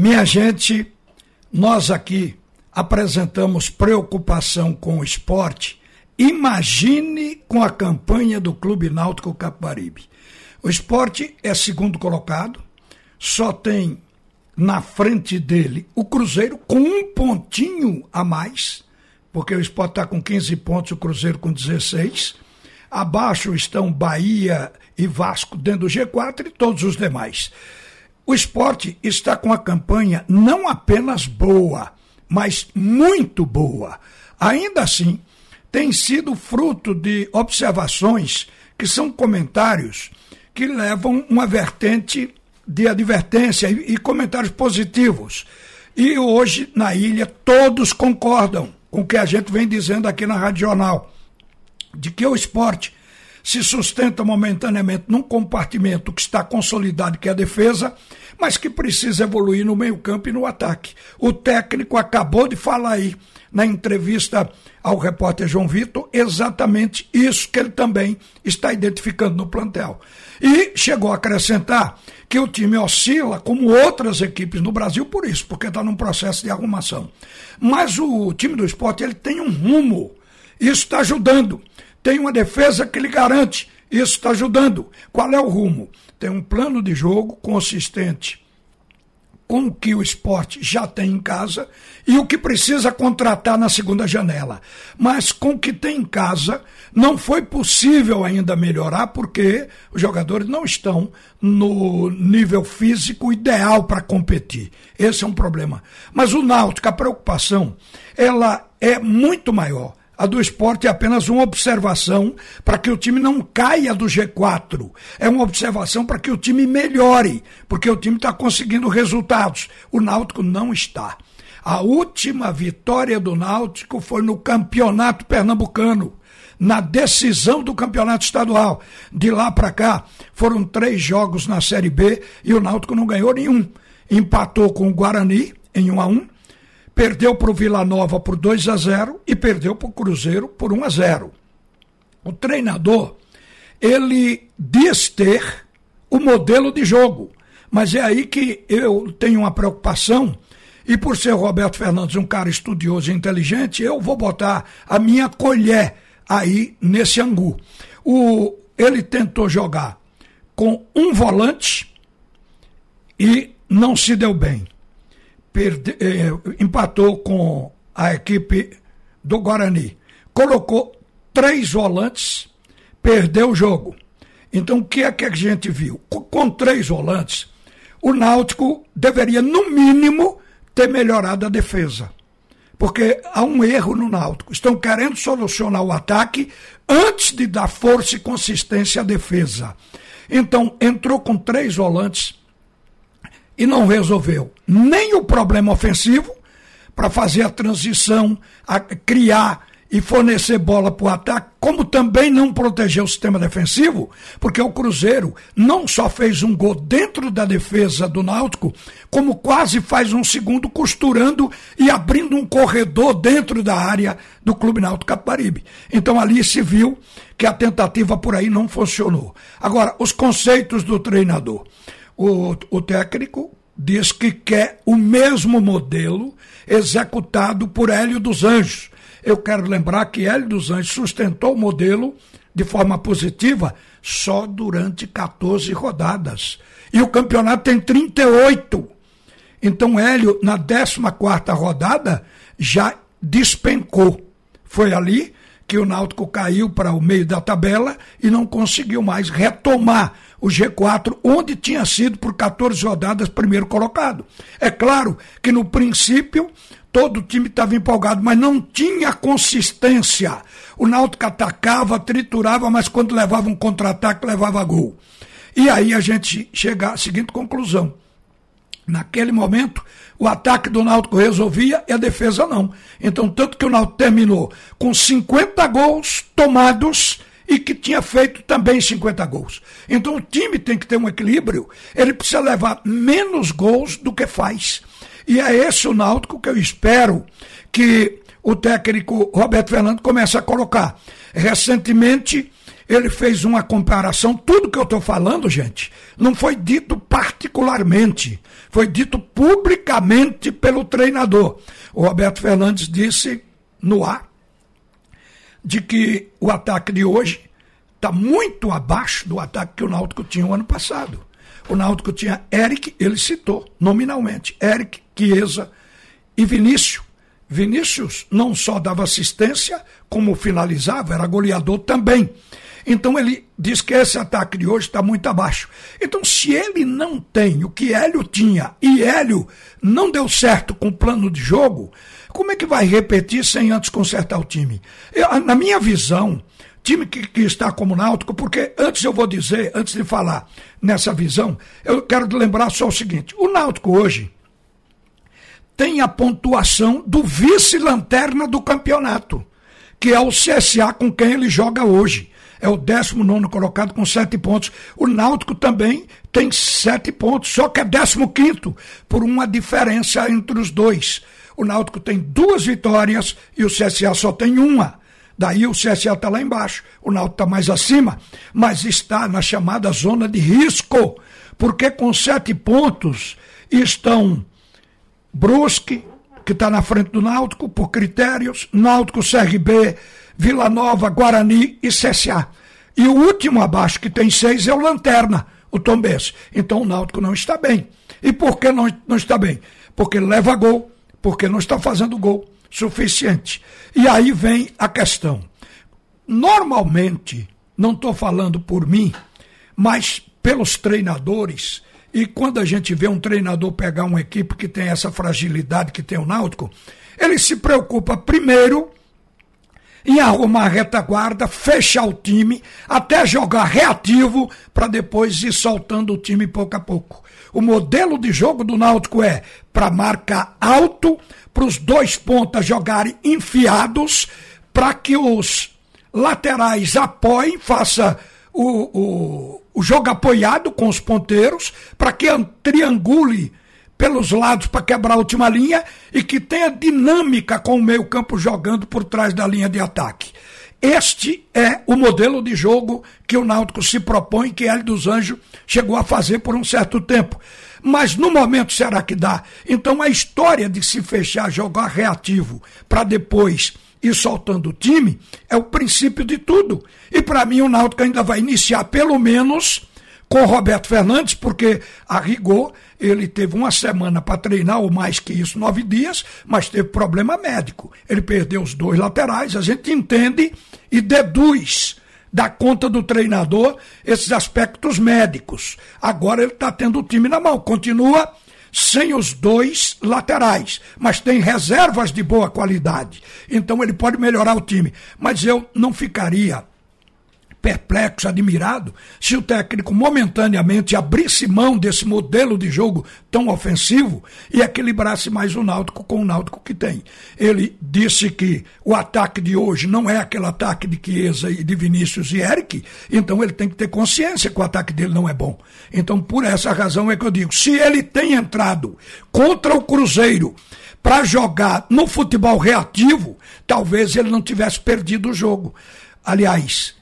Minha gente, nós aqui apresentamos preocupação com o esporte. Imagine com a campanha do Clube Náutico Capibaribe. O esporte é segundo colocado, só tem na frente dele o Cruzeiro com um pontinho a mais, porque o esporte está com 15 pontos, o Cruzeiro com 16. Abaixo estão Bahia e Vasco dentro do G4 e todos os demais. O esporte está com a campanha não apenas boa, mas muito boa. Ainda assim, tem sido fruto de observações que são comentários que levam uma vertente de advertência e, comentários positivos. E hoje, na ilha, todos concordam com o que a gente vem dizendo aqui na Rádio Jornal, de que o esporte se sustenta momentaneamente num compartimento que está consolidado, que é a defesa, mas que precisa evoluir no meio-campo e no ataque. O técnico acabou de falar aí na entrevista ao repórter João Vitor exatamente isso que ele também está identificando no plantel. E chegou a acrescentar que o time oscila como outras equipes no Brasil por isso, porque está num processo de arrumação. Mas o time do esporte ele tem um rumo. Isso está ajudando tem uma defesa que lhe garante. Isso está ajudando. Qual é o rumo? Tem um plano de jogo consistente com o que o esporte já tem em casa e o que precisa contratar na segunda janela. Mas com o que tem em casa, não foi possível ainda melhorar porque os jogadores não estão no nível físico ideal para competir. Esse é um problema. Mas o Náutico, a preocupação, ela é muito maior. A do esporte é apenas uma observação para que o time não caia do G4. É uma observação para que o time melhore, porque o time está conseguindo resultados. O Náutico não está. A última vitória do Náutico foi no Campeonato Pernambucano na decisão do campeonato estadual. De lá para cá, foram três jogos na Série B e o Náutico não ganhou nenhum. Empatou com o Guarani em 1 a 1 perdeu para o Vila Nova por 2 a 0 e perdeu para o Cruzeiro por 1 a 0. O treinador, ele diz ter o modelo de jogo, mas é aí que eu tenho uma preocupação. E por ser Roberto Fernandes um cara estudioso e inteligente, eu vou botar a minha colher aí nesse angu. O, ele tentou jogar com um volante e não se deu bem perde, eh, empatou com a equipe do Guarani. Colocou três volantes, perdeu o jogo. Então, o que é que a gente viu? Com, com três volantes, o Náutico deveria, no mínimo, ter melhorado a defesa. Porque há um erro no Náutico. Estão querendo solucionar o ataque antes de dar força e consistência à defesa. Então, entrou com três volantes, e não resolveu nem o problema ofensivo para fazer a transição, a criar e fornecer bola para o ataque, como também não protegeu o sistema defensivo, porque o Cruzeiro não só fez um gol dentro da defesa do Náutico, como quase faz um segundo costurando e abrindo um corredor dentro da área do Clube Náutico Caparibe. Então ali se viu que a tentativa por aí não funcionou. Agora, os conceitos do treinador o, o técnico diz que quer o mesmo modelo executado por Hélio dos Anjos. Eu quero lembrar que Hélio dos Anjos sustentou o modelo de forma positiva só durante 14 rodadas. E o campeonato tem 38. Então Hélio, na 14 rodada, já despencou. Foi ali que o Náutico caiu para o meio da tabela e não conseguiu mais retomar o G4, onde tinha sido por 14 rodadas primeiro colocado. É claro que no princípio todo o time estava empolgado, mas não tinha consistência. O Náutico atacava, triturava, mas quando levava um contra-ataque, levava gol. E aí a gente chega à seguinte conclusão. Naquele momento, o ataque do Náutico resolvia e a defesa não. Então, tanto que o Náutico terminou com 50 gols tomados e que tinha feito também 50 gols. Então, o time tem que ter um equilíbrio. Ele precisa levar menos gols do que faz. E é esse o Náutico que eu espero que o técnico Roberto Fernando comece a colocar. Recentemente, ele fez uma comparação. Tudo que eu estou falando, gente, não foi dito particularmente, foi dito publicamente pelo treinador. O Roberto Fernandes disse no ar de que o ataque de hoje está muito abaixo do ataque que o Náutico tinha o ano passado. O Náutico tinha Eric, ele citou nominalmente, Eric, Chiesa e Vinícius. Vinícius não só dava assistência, como finalizava, era goleador também. Então ele diz que esse ataque de hoje está muito abaixo. Então, se ele não tem o que Hélio tinha e Hélio não deu certo com o plano de jogo, como é que vai repetir sem antes consertar o time? Eu, na minha visão, time que, que, está como náutico, porque antes eu vou dizer, antes de falar nessa visão, eu quero lembrar só o seguinte: o náutico hoje tem a pontuação do vice-lanterna do campeonato, que é o CSA com quem ele joga hoje. É o 19 colocado com sete pontos. O Náutico também tem sete pontos, só que é 15 por uma diferença entre os dois. O Náutico tem duas vitórias e o CSA só tem uma. Daí o CSA está lá embaixo, o Náutico está mais acima, mas está na chamada zona de risco, porque com sete pontos estão Brusque, que está na frente do Náutico, por critérios, Náutico, CRB, Vila Nova, Guarani e CSA. E o último abaixo, que tem seis, é o Lanterna, o Tombense. Então o Náutico não está bem. E por que não, não está bem? Porque leva gol, porque não está fazendo gol suficiente. E aí vem a questão. Normalmente, não estou falando por mim, mas pelos treinadores, e quando a gente vê um treinador pegar uma equipe que tem essa fragilidade que tem o Náutico, ele se preocupa primeiro em arrumar a retaguarda, fechar o time, até jogar reativo, para depois ir soltando o time pouco a pouco. O modelo de jogo do Náutico é para marcar alto, para os dois pontas jogarem enfiados, para que os laterais apoiem, faça o, o, o jogo apoiado com os ponteiros, para que triangule pelos lados para quebrar a última linha e que tenha dinâmica com o meio-campo jogando por trás da linha de ataque. Este é o modelo de jogo que o Náutico se propõe, que Hélio dos Anjos chegou a fazer por um certo tempo. Mas no momento será que dá? Então a história de se fechar, jogar reativo, para depois ir soltando o time, é o princípio de tudo. E para mim o Náutico ainda vai iniciar pelo menos com Roberto Fernandes, porque a rigor ele teve uma semana para treinar, ou mais que isso, nove dias, mas teve problema médico. Ele perdeu os dois laterais, a gente entende e deduz da conta do treinador esses aspectos médicos. Agora ele está tendo o time na mão, continua sem os dois laterais, mas tem reservas de boa qualidade. Então ele pode melhorar o time. Mas eu não ficaria perplexo, admirado, se o técnico momentaneamente abrisse mão desse modelo de jogo tão ofensivo e equilibrasse mais o Náutico com o Náutico que tem. Ele disse que o ataque de hoje não é aquele ataque de Chiesa e de Vinícius e Eric, então ele tem que ter consciência que o ataque dele não é bom. Então, por essa razão é que eu digo, se ele tem entrado contra o Cruzeiro para jogar no futebol reativo, talvez ele não tivesse perdido o jogo. Aliás,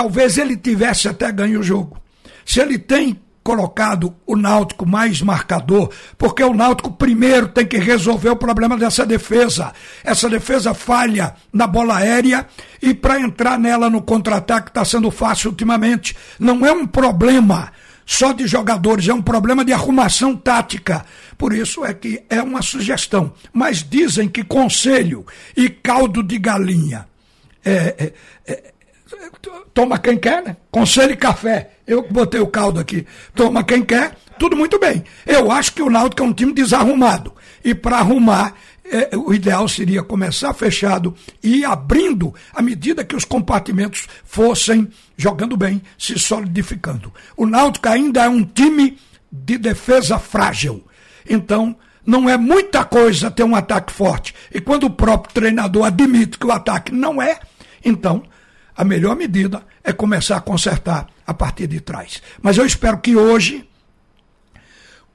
talvez ele tivesse até ganho o jogo. Se ele tem colocado o Náutico mais marcador, porque o Náutico primeiro tem que resolver o problema dessa defesa. Essa defesa falha na bola aérea e para entrar nela no contra-ataque está sendo fácil ultimamente. Não é um problema só de jogadores, é um problema de arrumação tática. Por isso é que é uma sugestão. Mas dizem que conselho e caldo de galinha é, é, é toma quem quer, né? Conselho e café. Eu botei o caldo aqui. Toma quem quer, tudo muito bem. Eu acho que o Náutico é um time desarrumado. E para arrumar, é, o ideal seria começar fechado e ir abrindo à medida que os compartimentos fossem jogando bem, se solidificando. O Náutico ainda é um time de defesa frágil. Então, não é muita coisa ter um ataque forte. E quando o próprio treinador admite que o ataque não é, então a melhor medida é começar a consertar a partir de trás. Mas eu espero que hoje,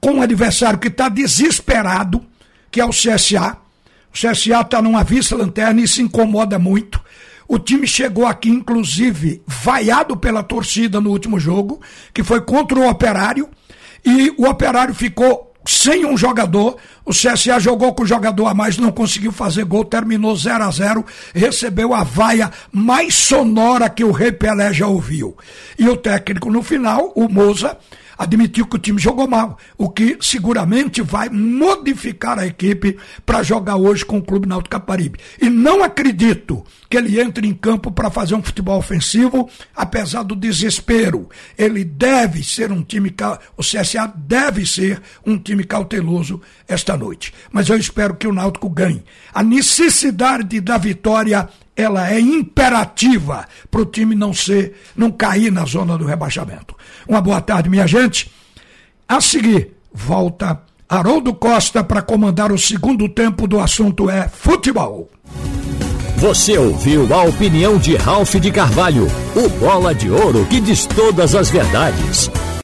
com um adversário que está desesperado, que é o CSA, o CSA está numa vice-lanterna e se incomoda muito. O time chegou aqui, inclusive, vaiado pela torcida no último jogo, que foi contra o Operário, e o Operário ficou sem um jogador. O CSA jogou com o jogador a mais, não conseguiu fazer gol, terminou 0 a 0 recebeu a vaia mais sonora que o Rei Pelé já ouviu. E o técnico, no final, o Moza, admitiu que o time jogou mal, o que seguramente vai modificar a equipe para jogar hoje com o Clube Náutico Caparibe. E não acredito que ele entre em campo para fazer um futebol ofensivo, apesar do desespero. Ele deve ser um time, o CSA deve ser um time cauteloso esta noite. Mas eu espero que o Náutico ganhe. A necessidade da vitória ela é imperativa para o time não ser, não cair na zona do rebaixamento. Uma boa tarde, minha gente. A seguir, volta Haroldo Costa para comandar o segundo tempo do assunto é futebol. Você ouviu a opinião de Ralph de Carvalho, o bola de ouro que diz todas as verdades.